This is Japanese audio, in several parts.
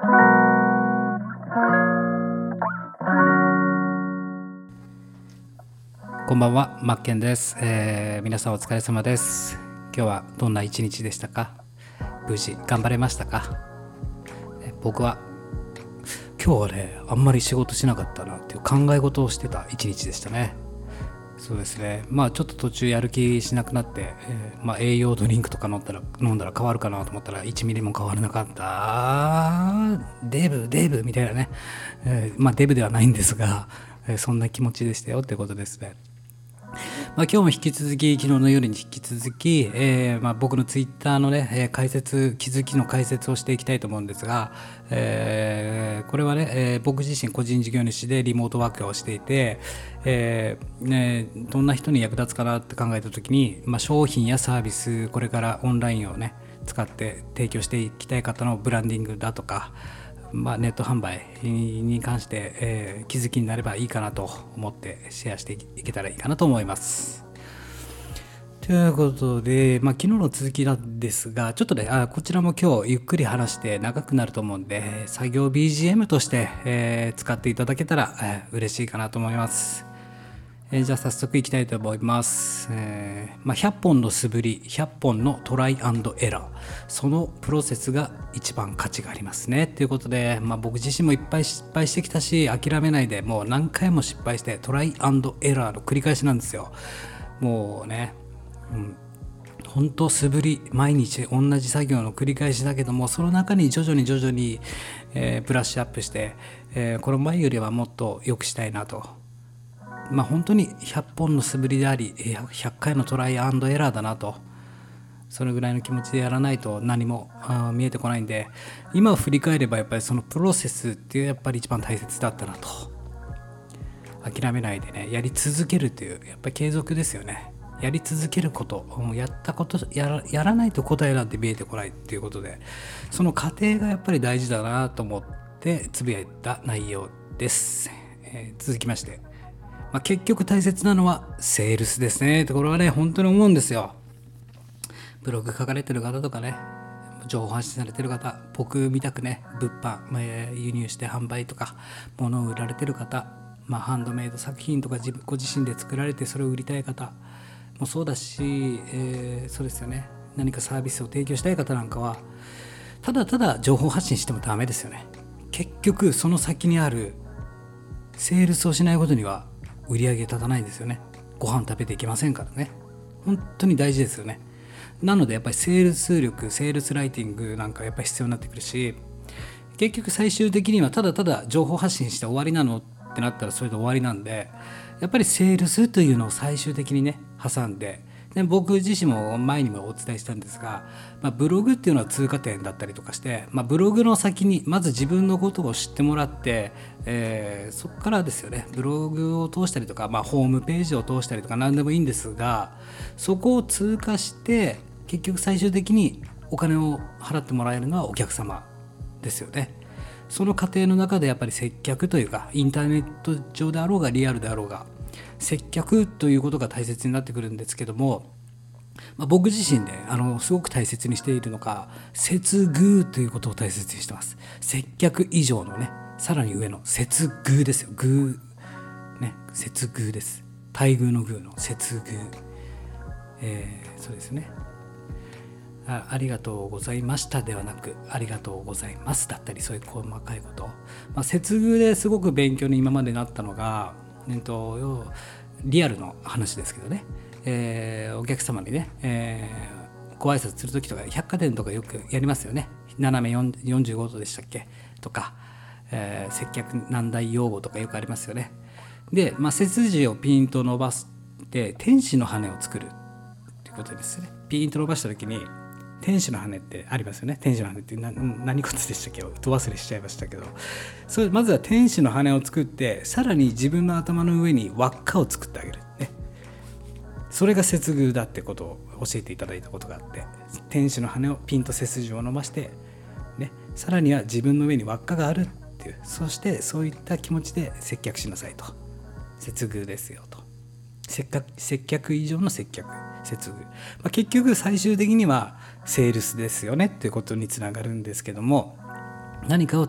こんばんは、マッケンです、えー皆さんお疲れ様です。今日はどんな一日でしたか？無事頑張れましたか？え僕は今日はね、あんまり仕事しなかったなっていう考え事をしてた一日でしたね。そうですね。まあちょっと途中やる気しなくなって、えーまあ栄養ドリンクとか飲んだら飲んだら変わるかなと思ったら1ミリも変わらなかった。ーデブ、デブみたいなね。えーまあデブではないんですが、えーそんな気持ちでしたよってことですね。まあ、今日も引き続き昨日の夜に引き続き、えーまあ、僕のツイッターのね、えー解説気づきの解説をしていきたいと思うんですが、えーこれはね、えー僕自身個人事業主でリモートワークをしていて、えーね、どんな人に役立つかなって考えた時に、まあ、商品やサービスこれからオンラインをね使って提供していきたい方のブランディングだとかまあ、ネット販売に関して、えー気づきになればいいかなと思ってシェアしていけたらいいかなと思います。ということで、まあ、昨日の続きなんですが、ちょっとね、あこちらも今日ゆっくり話して長くなると思うんで、作業 BGM として、えー使っていただけたら、えー嬉しいかなと思います。えーじゃあ早速いきたいと思います。えーまあ、100本の素振り、100本のトライエラー。そのプロセスが一番価値がありますね。ということで、まあ、僕自身もいっぱい失敗してきたし、諦めないで、もう何回も失敗して、トライエラーの繰り返しなんですよ。もうね、うん、本当素振り毎日同じ作業の繰り返しだけどもその中に徐々に徐々に、えーブラッシュアップして、えーこの前よりはもっと良くしたいなとまあ本当に100本の素振りであり100回のトライアンドエラーだなと。それぐらいの気持ちでやらないと何も見えてこないんで。今を振り返ればやっぱりそのプロセスっていうやっぱり一番大切だったなと。諦めないでね。やり続けるというやっぱり継続ですよね。やり続けること。やったことやらやらないと答えなんて見えてこないっていうことで。その過程がやっぱり大事だなと思ってつぶやいた内容です、えー続きまして、まあ、結局大切なのはセールスですね。ところはね本当に思うんですよ。ブログ書かれてる方とかね情報発信されてる方僕みたくね物販、まあ輸入して販売とか物を売られてる方、まあ、ハンドメイド作品とか自ご自身で作られてそれを売りたい方もそうだし、えーそうですよね。何かサービスを提供したい方なんかはただただ情報発信してもダメですよね。結局その先にあるセールスをしないことには売り上げ立たないですよね。ご飯食べていけませんからね。本当に大事ですよね。なのでやっぱりセールス力セールスライティングなんかやっぱり必要になってくるし結局最終的にはただただ情報発信して終わりなのってなったらそれで終わりなんでやっぱりセールスというのを最終的にね挟んでで僕自身も前にもお伝えしたんですが、まあ、ブログっていうのは通過点だったりとかして、まあ、ブログの先にまず自分のことを知ってもらって、えーそこからですよねブログを通したりとか、まあ、ホームページを通したりとか何でもいいんですがそこを通過して結局最終的にお金を払ってもらえるのはお客様ですよね。その過程の中でやっぱり接客というかインターネット上であろうがリアルであろうが接客ということが大切になってくるんですけども、まあ、僕自身であのすごく大切にしているのが接遇ということを大切にしてます。接客以上のねさらに上の接遇ですよ。遇ね接遇です。待遇の遇の接遇。えーそうですね。あありがとうございましたではなくありがとうございますだったりそういう細かいこと、まあ、接遇ですごく勉強に今までなったのが、えっと、リアルの話ですけどね、えーお客様にね、えーご挨拶する時とか百貨店とかよくやりますよね。斜め45度でしたっけとか、えー接客難題用語とかよくありますよね。で、まあ、背筋をピンと伸ばして天使の羽を作るということですね。ピンと伸ばした時に天使の羽ってありますよね。天使の羽ってな何事でしたっけ？ど忘れしちゃいましたけど。それまずは天使の羽を作ってさらに自分の頭の上に輪っかを作ってあげる、ね、それが接遇だってことを教えていただいたことがあって天使の羽をピンと背筋を伸ばして、ね、さらには自分の上に輪っかがあるっていうそしてそういった気持ちで接客しなさいと。接遇ですよと。接客接客以上の接客接遇、まあ、結局最終的にはセールスですよねっていうことにつながるんですけども何かを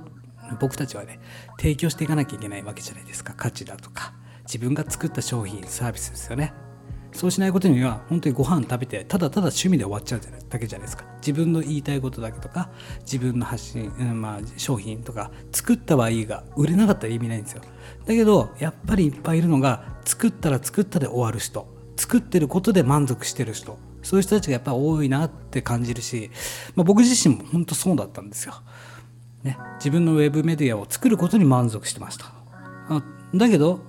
僕たちはね提供していかなきゃいけないわけじゃないですか。価値だとか自分が作った商品サービスですよね。そうしないことには本当にご飯食べてただただ趣味で終わっちゃうだけじゃないですか。自分の言いたいことだけとか自分の発信、うんまあ、商品とか作ったはいいが売れなかったら意味ないんですよ。だけどやっぱりいっぱいいるのが作ったら作ったで終わる人。作ってることで満足してる人。そういう人たちがやっぱ多いなって感じるし、まあ、僕自身も本当そうだったんですよ、ね、自分のウェブメディアを作ることに満足してました。あだけど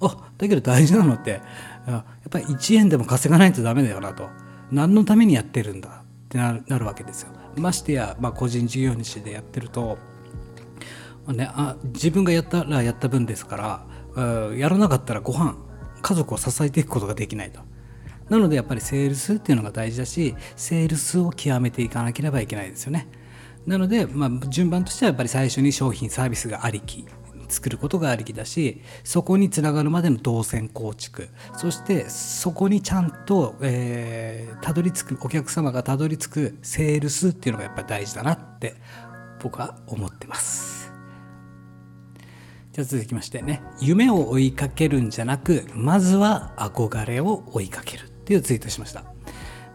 あだけど大事なのってやっぱり1円でも稼がないとダメだよなと。何のためにやってるんだ？ってなるわけですよ。ましてや、まあ、個人事業主でやってると、まね、あ自分がやったらやった分ですからやらなかったらご飯家族を支えていくことができないと。なのでやっぱりセールスっていうのが大事だしセールスを極めていかなければいけないですよね。なので、まあ、順番としてはやっぱり最初に商品サービスがありき。作ることがありきだしそこにつながるまでの動線構築。そしてそこにちゃんと、えー、たどり着くお客様がたどり着くセールスっていうのがやっぱり大事だなって僕は思ってます。じゃあ続きましてね。夢を追いかけるんじゃなくまずは憧れを追いかけるっていうツイートしました。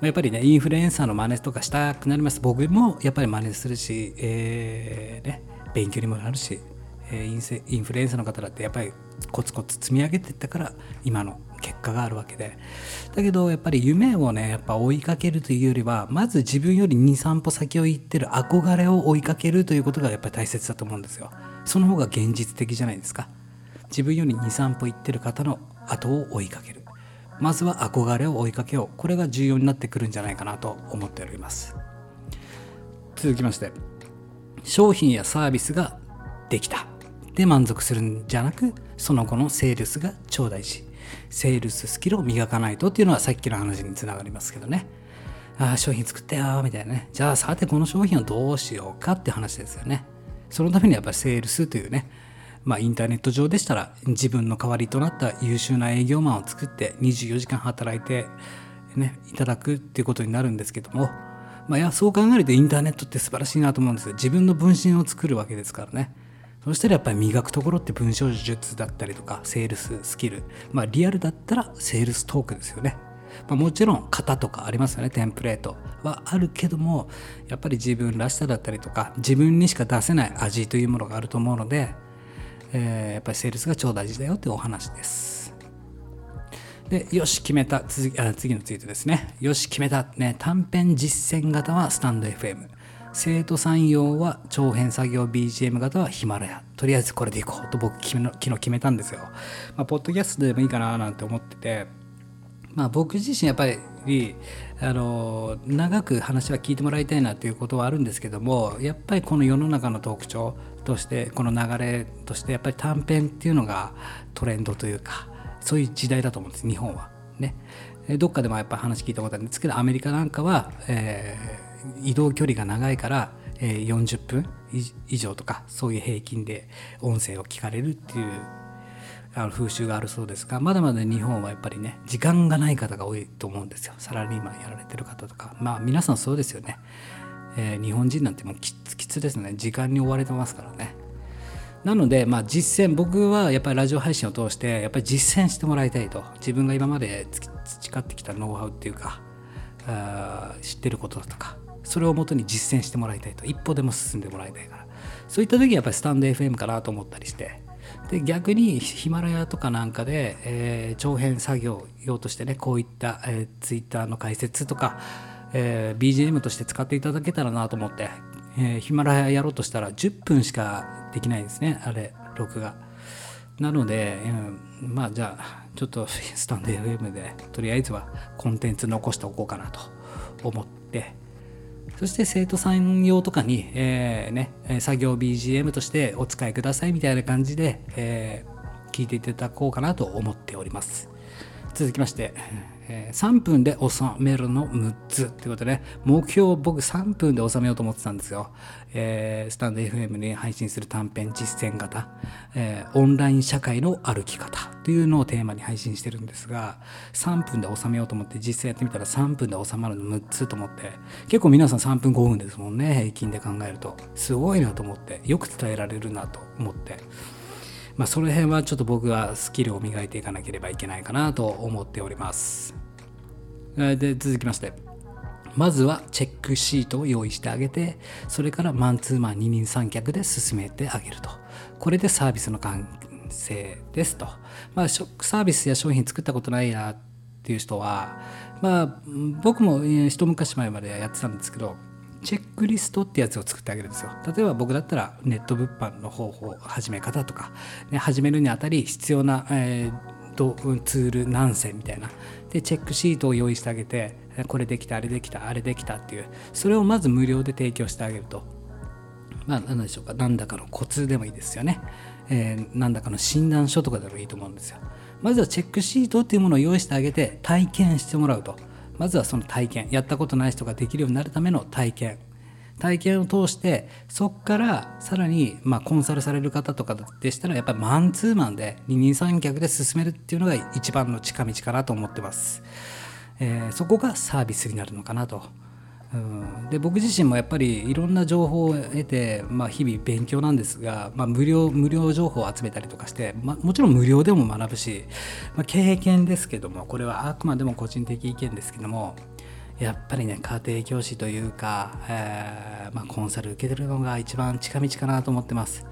やっぱりねインフルエンサーの真似とかしたくなります。僕もやっぱり真似するし、えーね、勉強にもなるしえインフルエンサーの方だってやっぱりコツコツ積み上げていったから今の結果があるわけで。だけどやっぱり夢をねやっぱ追いかけるというよりはまず自分より23歩先を行ってる憧れを追いかけるということがやっぱり大切だと思うんですよ。その方が現実的じゃないですか。自分より23歩行ってる方の後を追いかける。まずは憧れを追いかけよう。これが重要になってくるんじゃないかなと思っております。続きまして商品やサービスができた。で満足するんじゃなくその後のセールスが超大事セールススキルを磨かないとっていうのはさっきの話につながりますけどね。ああ商品作ったよみたいなね。じゃあさてこの商品をどうしようかって話ですよね。そのためにやっぱりセールスというねまあインターネット上でしたら自分の代わりとなった優秀な営業マンを作って24時間働いてねいただくっていうことになるんですけどもまあ、いやそう考えるとインターネットって素晴らしいなと思うんです自分の分身を作るわけですからね。そしたらやっぱり磨くところって文章術だったりとかセールススキルまあリアルだったらセールストークですよね、まあ、もちろん型とかありますよね。テンプレートはあるけどもやっぱり自分らしさだったりとか自分にしか出せない味というものがあると思うので、えー、やっぱりセールスが超大事だよってお話です。でよし決めた。次あ次のツイートですね。よし決めた、ね、短編実践型はスタンド FM 生徒さん用は長編作業 BGM 型はヒマラヤとりあえずこれでいこうと僕昨日決めたんですよ。まあ、ポッドキャストでもいいかななんて思ってて、まあ、僕自身やっぱりあの長く話は聞いてもらいたいなということはあるんですけどもやっぱりこの世の中の特徴としてこの流れとしてやっぱり短編っていうのがトレンドというかそういう時代だと思うんです日本は。ね、どっかでもやっぱ話聞いたことあるんですけどアメリカなんかは、えー移動距離が長いから、えー、40分以上とかそういう平均で音声を聞かれるっていうあの風習があるそうですがまだまだ日本はやっぱりね時間がない方が多いと思うんですよ。サラリーマンやられてる方とか。まあ皆さんそうですよね、えー、日本人なんてもうきつきつですね。時間に追われてますからね。なので、まあ、実践僕はやっぱりラジオ配信を通してやっぱり実践してもらいたいと。自分が今まで培ってきたノウハウっていうかあ知ってることだとかそれをもとに実践してもらいたいと。一歩でも進んでもらいたいから。そういった時はやっぱりスタンド FM かなと思ったりして。で逆にヒマラヤとかなんかで、えー、長編作業用としてねこういった、えー、ツイッターの解説とか、えー、BGM として使っていただけたらなと思って、えー、ヒマラヤやろうとしたら10分しかできないんですねあれ録画。なので、うん、まあじゃあちょっとスタンド FM でとりあえずはコンテンツ残しておこうかなと思ってそして生徒さん用とかに、えー、ね、作業 BGM としてお使いくださいみたいな感じで、えー、聞いていただこうかなと思っております。続きまして、えー3分で収めるの6つということでね目標を僕3分で収めようと思ってたんですよ、えースタンド FM に配信する短編実践型、えーオンライン社会の歩き方というのをテーマに配信してるんですが3分で収めようと思って実際やってみたら3分で収まるの6つと思って結構皆さん3分5分ですもんね平均で考えると。すごいなと思ってよく伝えられるなと思って。まあ、その辺はちょっと僕がスキルを磨いていかなければいけないかなと思っております。で続きまして。まずはチェックシートを用意してあげてそれからマンツーマン二人三脚で進めてあげると。これでサービスの完成ですと、まあ、サービスや商品作ったことないなっていう人はまあ僕も一昔前までやってたんですけどチェックリストってやつを作ってあげるんですよ。例えば僕だったらネット物販の方法始め方とか、ね、始めるにあたり必要な、えーとツール何選みたいな。でチェックシートを用意してあげてこれできたあれできたあれできたっていう。それをまず無料で提供してあげると。まあ何でしょうか。何だかのコツでもいいですよね、えー何だかの診断書とかでもいいと思うんですよ。まずはチェックシートっていうものを用意してあげて体験してもらうと。まずはその体験やったことない人ができるようになるための体験。体験を通してそこからさらに、まあ、コンサルされる方とかでしたらやっぱりマンツーマンで二人三脚で進めるっていうのが一番の近道かなと思ってます、えーそこがサービスになるのかなとうん。で僕自身もやっぱりいろんな情報を得て、まあ、日々勉強なんですが、まあ、無料無料情報を集めたりとかして、まあ、もちろん無料でも学ぶし、まあ、経験ですけどもこれはあくまでも個人的意見ですけどもやっぱりね家庭教師というか、えーま、コンサル受けてるのが一番近道かなと思ってます。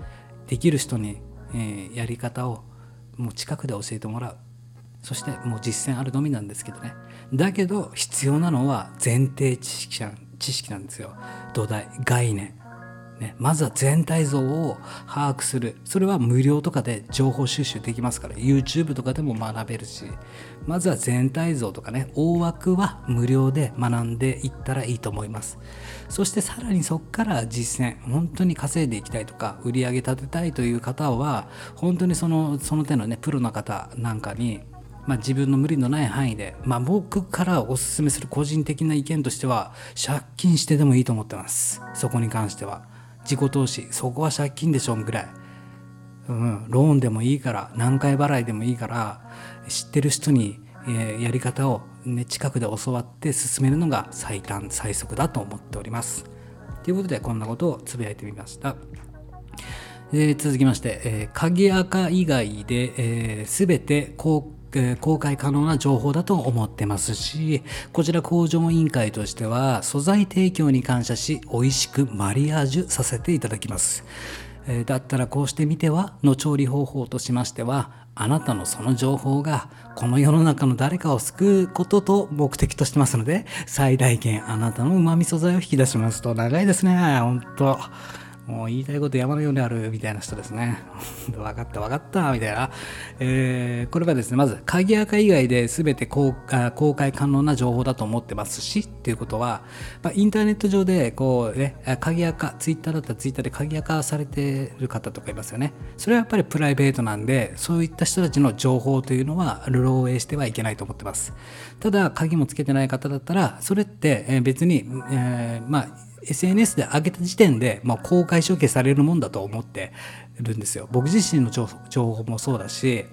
できる人に、えーやり方をもう近くで教えてもらう。そしてもう実践あるのみなんですけどね。だけど必要なのは前提知識なん知識なんですよ。土台概念。ね、まずは全体像を把握する。それは無料とかで情報収集できますから。YouTube とかでも学べるし。まずは全体像とかね。大枠は無料で学んでいったらいいと思います。そしてさらにそこから実践。本当に稼いでいきたいとか売り上げ立てたいという方は本当にそのその手のねプロの方なんかにまあ、自分の無理のない範囲で、まあ、僕からおすすめする個人的な意見としては借金してでもいいと思ってます。そこに関しては。自己投資そこは借金でしょぐらい、うん、ローンでもいいから何回払いでもいいから知ってる人に、えーやり方を、ね、近くで教わって進めるのが最短最速だと思っております。ということでこんなことをつぶやいてみました。え続きまして、えー鍵垢以外で、えー、全て公え公開可能な情報だと思ってますしこちら工場委員会としては素材提供に感謝し美味しくマリアージュさせていただきます、えーだったらこうしてみてはの調理方法としましてはあなたのその情報がこの世の中の誰かを救うことと目的としてますので最大限あなたの旨味素材を引き出しますと長いですね本当もう言いたいこと山のようにあるみたいな人ですね。分かった分かったみたいな。えーこれはですね、まず、鍵垢以外で全て公公開可能な情報だと思ってますし、っていうことは、まあ、インターネット上で、こうね、あ鍵垢、ツイッターだったらツイッターで鍵垢されてる方とかいますよね。それはやっぱりプライベートなんで、そういった人たちの情報というのは漏洩してはいけないと思ってます。ただ、鍵もつけてない方だったら、それって別に、えーまあ、SNS で上げた時点で、まあ、公開処刑されるもんだと思ってるんですよ。僕自身の情報もそうだし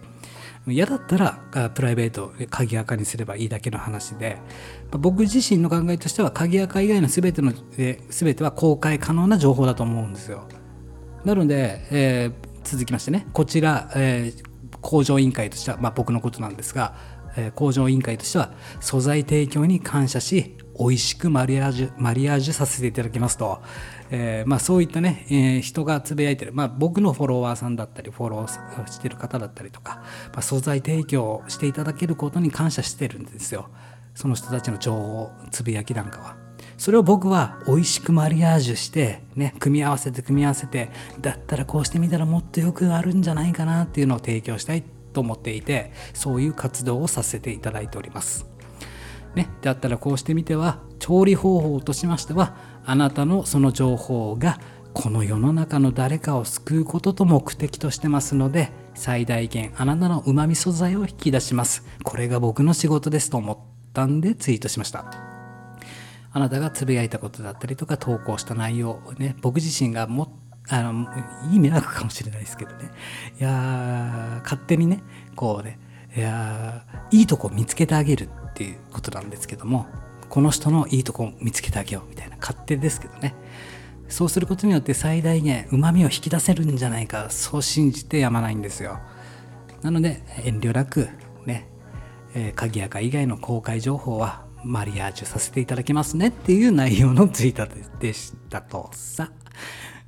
嫌だったらプライベート鍵垢にすればいいだけの話で、まあ僕自身の考えとしては鍵垢以外の全ての全ては公開可能な情報だと思うんですよ。なので、えー続きましてねこちら、えー工場委員会としては、まあ、僕のことなんですが、え工場委員会としては素材提供に感謝し美味しくマリアージュマリアージュさせていただきますと、えーまあ、そういったね、えー人がつぶやいてる、まあ、僕のフォロワーさんだったりフォローしてる方だったりとか、まあ、素材提供していただけることに感謝してるんですよその人たちの情報つぶやきなんかは。それを僕は美味しくマリアージュして、ね、組み合わせて組み合わせてだったらこうしてみたらもっとよくあるんじゃないかなっていうのを提供したいと思っていてそういう活動をさせていただいております。ね、だったらこうしてみては調理方法としましてはあなたのその情報がこの世の中の誰かを救うことと目的としてますので最大限あなたの旨味素材を引き出します。これが僕の仕事ですと思ったんでツイートしました。あなたがつぶやいたことだったりとか投稿した内容をね僕自身がもあのいい迷惑かもしれないですけどね。いや勝手にねこうねいやいいとこ見つけてあげるっていうことなんですけどもこの人のいいとこ見つけてあげようみたいな勝手ですけどね。そうすることによって最大限うまみを引き出せるんじゃないかそう信じてやまないんですよ。なので遠慮なくね、えー、鍵垢以外の公開情報はマリアージュさせていただきますねっていう内容のツイートでしたとさ。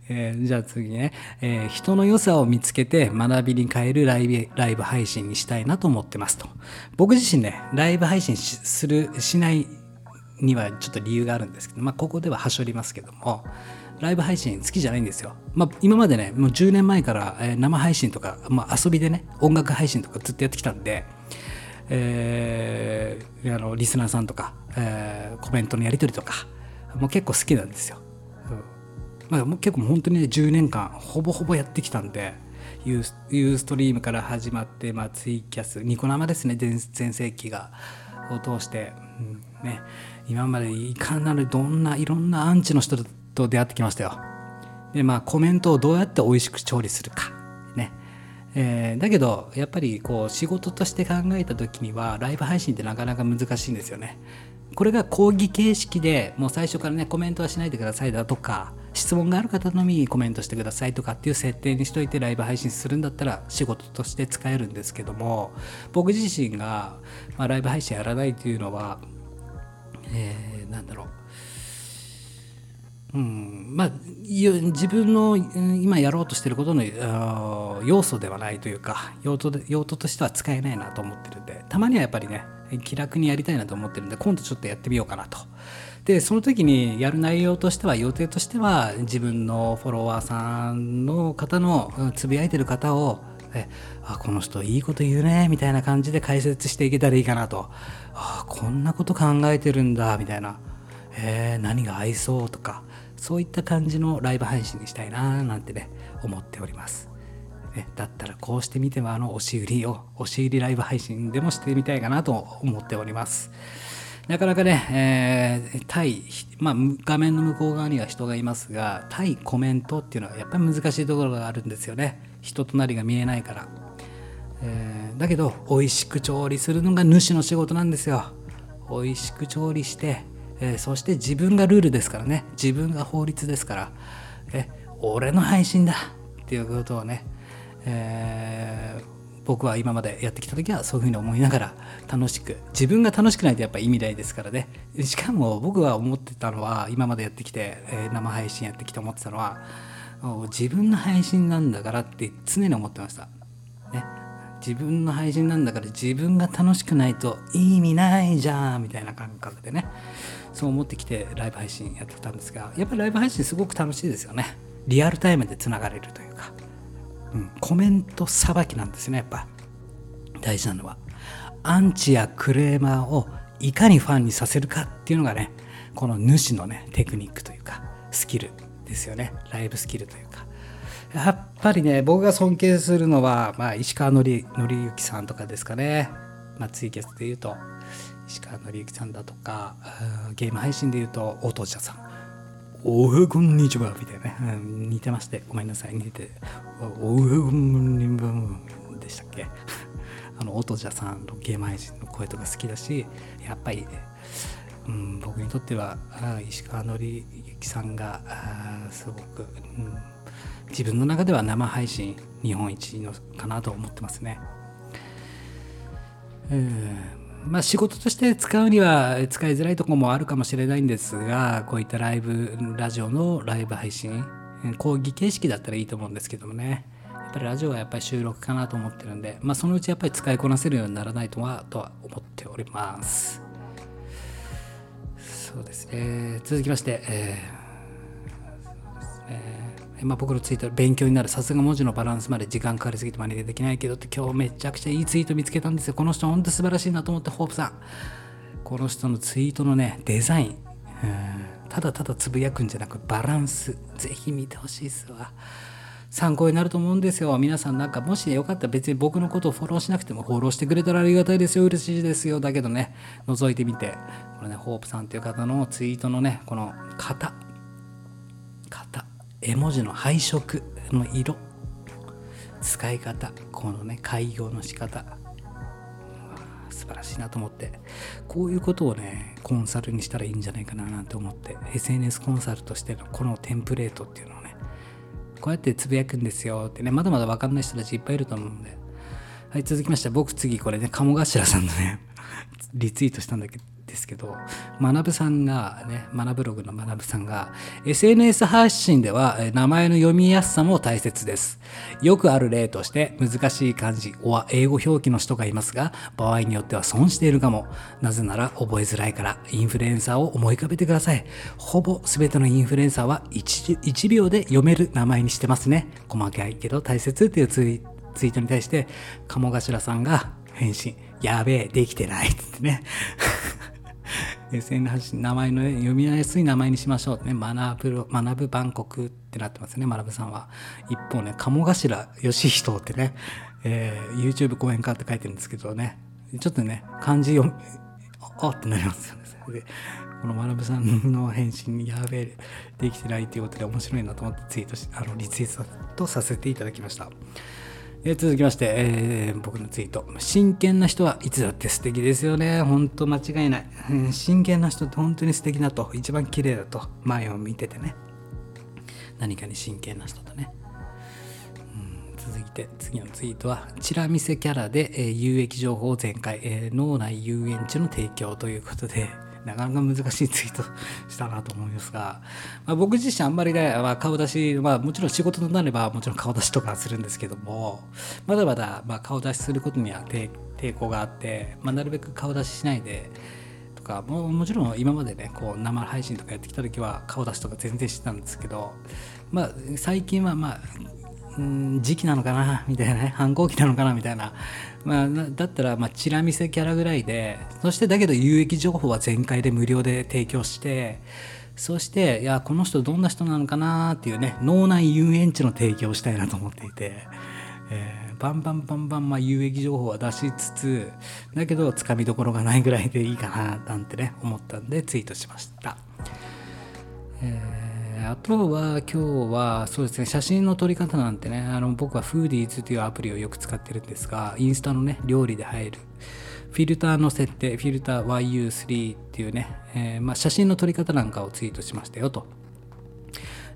えー、じゃあ次ね、えー、人の良さを見つけて学びに変えるライブライブ配信にしたいなと思ってますと。僕自身ね、ライブ配信する、しないにはちょっと理由があるんですけど、まあ、ここでははしょりますけども、ライブ配信好きじゃないんですよ。まあ、今までね、もう10年前から、え、生配信とか、まあ、遊びでね、音楽配信とかずっとやってきたんで、えー、あのリスナーさんとか、えー、コメントのやり取りとか、もう結構好きなんですよ。まあ、もう結構本当にね10年間ほぼほぼやってきたんでユーユーストリームから始まって、まあ、ツイキャスニコ生ですね全盛期がを通して、うんね、今までいかなるどんないろんなアンチの人と出会ってきましたよ。でまあコメントをどうやって美味しく調理するか。ねえー、だけどやっぱりこう仕事として考えた時にはライブ配信ってなかなか難しいんですよね。これが講義形式でもう最初からねコメントはしないでくださいだとか質問がある方のみコメントしてくださいとかっていう設定にしといてライブ配信するんだったら仕事として使えるんですけども僕自身が、まあ、ライブ配信やらないというのは、えー、なんだろう。うんまあ、自分の今やろうとしてることの要素ではないというか用途で用途としては使えないなと思ってるんでたまにはやっぱりね気楽にやりたいなと思ってるんで今度ちょっとやってみようかなと。でその時にやる内容としては予定としては自分のフォロワーさんの方のつぶやいてる方をえあこの人いいこと言うねみたいな感じで解説していけたらいいかなとあこんなこと考えてるんだみたいな、えー、何が合いそうとかそういった感じのライブ配信にしたいななんてね思っております。ね、だったらこうしてみてはあの押し売りを押し売りライブ配信でもしてみたいかなと思っております。なかなかね、えー、対、まあ、画面の向こう側には人がいますが、対コメントっていうのはやっぱり難しいところがあるんですよね。人となりが見えないから。えー、だけど、美味しく調理するのが主の仕事なんですよ。美味しく調理して、えー、そして自分がルールですからね。自分が法律ですから。え、俺の配信だっていうことをね、えー僕は今までやってきた時はそういうふうに思いながら楽しく自分が楽しくないとやっぱ意味ないですからね。しかも僕は思ってたのは今までやってきて、え、生配信やってきて思ってたのは自分の配信なんだからって常に思ってました、ね、自分の配信なんだから自分が楽しくないと意味ないじゃんみたいな感覚でね。そう思ってきてライブ配信やってたんですがやっぱりライブ配信すごく楽しいですよね。リアルタイムでつながれるといううん、コメントさばきなんですねやっぱ。大事なのは。アンチやクレーマーをいかにファンにさせるかっていうのがねこの主のねテクニックというかスキルですよね。ライブスキルというか。やっぱりね僕が尊敬するのは、まあ、石川紀之さんとかですかね、まあ、ツイキャスで言うと石川紀之さんだとかゲーム配信で言うと応答者さん。おはこんにちはみたいな、ね、似てまして。ごめんなさい。似ておはこんにちはでしたっけ？あの音じゃさんのゲーム配信の声とか好きだしやっぱり、うん、僕にとっては石川紀之さんがすごく、うん、自分の中では生配信日本一のかなと思ってますね。うんまあ、仕事として使うには使いづらいとこもあるかもしれないんですがこういったライブラジオのライブ配信講義形式だったらいいと思うんですけどもね。やっぱりラジオはやっぱり収録かなと思ってるんで、まあ、そのうちやっぱり使いこなせるようにならないとはとは思っております。そうですね。続きまして、えー、そうですね。まあ、僕のツイート勉強になるさすが文字のバランスまで時間かかりすぎて真似できないけどって今日めちゃくちゃいいツイート見つけたんですよ。この人本当素晴らしいなと思ってホープさん。この人のツイートのねデザイン。ただただつぶやくんじゃなくバランス。ぜひ見てほしいですわ。参考になると思うんですよ。皆さんなんかもしよかったら別に僕のことをフォローしなくてもフォローしてくれたらありがたいですよ。嬉しいですよ。だけどね覗いてみて。これねホープさんっていう方のツイートのねこの型。絵文字の配色の色。使い方このね開業の仕方。素晴らしいなと思って。こういうことをねコンサルにしたらいいんじゃないかななんて思って。SNS コンサルとしてのこのテンプレートっていうのをねこうやってつぶやくんですよってね。まだまだ分かんない人たちいっぱいいると思うんで。はい続きまして僕次これね鴨頭さんのねリツイートしたんだけど。ですけど、学さんがね、学ブログの学さんが、SNS 発信では名前の読みやすさも大切です。よくある例として難しい漢字は英語表記の人がいますが、場合によっては損しているかも。なぜなら覚えづらいから、インフルエンサーを思い浮かべてください。ほぼ全てのインフルエンサーは 1, 1秒で読める名前にしてますね。細かいけど大切っていうツイツイートに対して、鴨頭さんが返信。やべえ、できてないってね。SN 発信、名前の読みやすい名前にしましょうってね、学ぶ、学ぶ万国ってなってますね、学さんは。一方ね、鴨頭義人ってね、えー、YouTube 講演家って書いてるんですけどね、ちょっとね、漢字読み、あってなりますよね。でこの学さんの返信にやべえ、できてないっていうことで面白いなと思ってツイートし、あの、リツイートとさせていただきました。え続きまして、えー、僕のツイート。真剣な人はいつだって素敵ですよね。ほんと間違いない。真剣な人って本当に素敵だと。一番綺麗だと。前を見ててね。何かに真剣な人とね。続いて、次のツイートは、チラ見せキャラで、えー、有益情報全開、えー、脳内遊園地の提供ということで、なかなか難しいツイートしたなと思いますが、まあ、僕自身あんまりね、まあ、顔出し、まあ、もちろん仕事となればもちろん顔出しとかするんですけどもまだまだま顔出しすることには抵抗があって、まあ、なるべく顔出ししないでとかももちろん今までねこう生配信とかやってきた時は顔出しとか全然してたんですけど、まあ、最近はまあ時期なのかなみたいなね 反抗期なのかなみたいな、まあ、だったらまあチラ見せキャラぐらいでそしてだけど有益情報は全開で無料で提供してそしていやこの人どんな人なのかなっていうね脳内遊園地の提供をしたいなと思っていて、えー、バンバンバンバンまあ有益情報は出しつつだけどつかみどころがないぐらいでいいかななんてね思ったんでツイートしました。えーあとは今日はそうですね写真の撮り方なんてねあの僕はフーディーズというアプリをよく使ってるんですがインスタのね料理で入る。フィルターの設定フィルター YU3 っていうね、えー、まあ、写真の撮り方なんかをツイートしましたよと。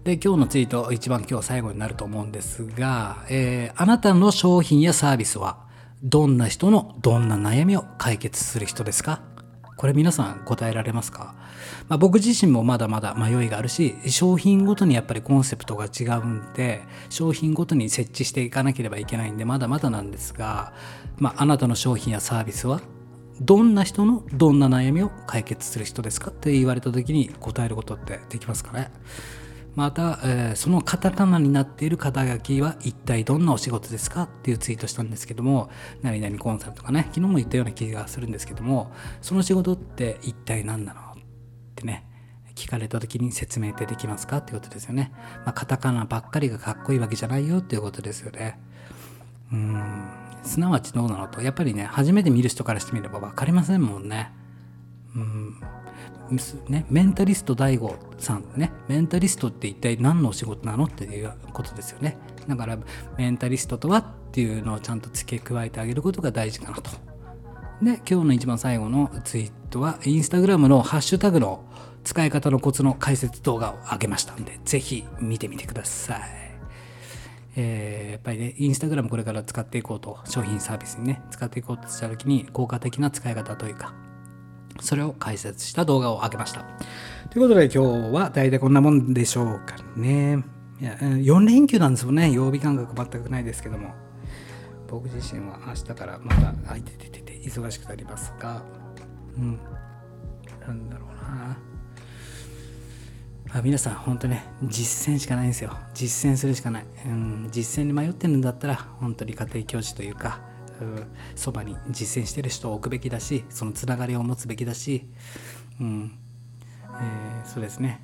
で今日のツイート一番今日最後になると思うんですが、えー、あなたの商品やサービスはどんな人のどんな悩みを解決する人ですか？これ皆さん答えられますか、まあ、僕自身もまだまだ迷いがあるし商品ごとにやっぱりコンセプトが違うんで商品ごとに設置していかなければいけないんでまだまだなんですが、まあ、あなたの商品やサービスはどんな人のどんな悩みを解決する人ですかって言われた時に答えることってできますかね？また、えー、そのカタカナになっている肩書きは一体どんなお仕事ですかっていうツイートしたんですけども何々コンサルとかね昨日も言ったような気がするんですけどもその仕事って一体何なのってね聞かれた時に説明ってできますかっていうことですよね、まあ、カタカナばっかりがかっこいいわけじゃないよっていうことですよね。うん。すなわちどうなのと。やっぱりね初めて見る人からしてみれば分かりませんもんね。うん。ね、メンタリスト DAIGO さんね。メンタリストって一体何のお仕事なのっていうことですよね。だからメンタリストとはっていうのをちゃんと付け加えてあげることが大事かなと。で今日の一番最後のツイートはインスタグラムのハッシュタグの使い方のコツの解説動画を上げましたんでぜひ見てみてください。えー、やっぱりね、インスタグラムこれから使っていこうと、商品サービスにね、使っていこうとした時に効果的な使い方というか、それを解説した動画を上げました。ということで今日は大体こんなもんでしょうかね。いや4連休なんですよね。曜日感覚全くないですけども。僕自身は明日からまた空いてててて忙しくなりますが、うん。なんだろうな。あ皆さん本当ね実践しかないんですよ実践するしかない、うん、実践に迷ってるんだったら本当に家庭教師というかそばに実践してる人を置くべきだしそのつながりを持つべきだし、うんえーそうですね。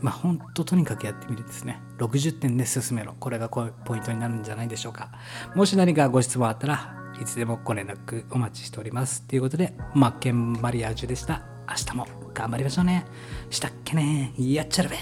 まあ本当ととにかくやってみるですね。60点で進めろ。これがポイントになるんじゃないでしょうか。もし何かご質問あったらいつでもご連絡お待ちしております。ということでマッケンマリアージュでした。明日も頑張りましょうね。したっけね。やっちゃるべ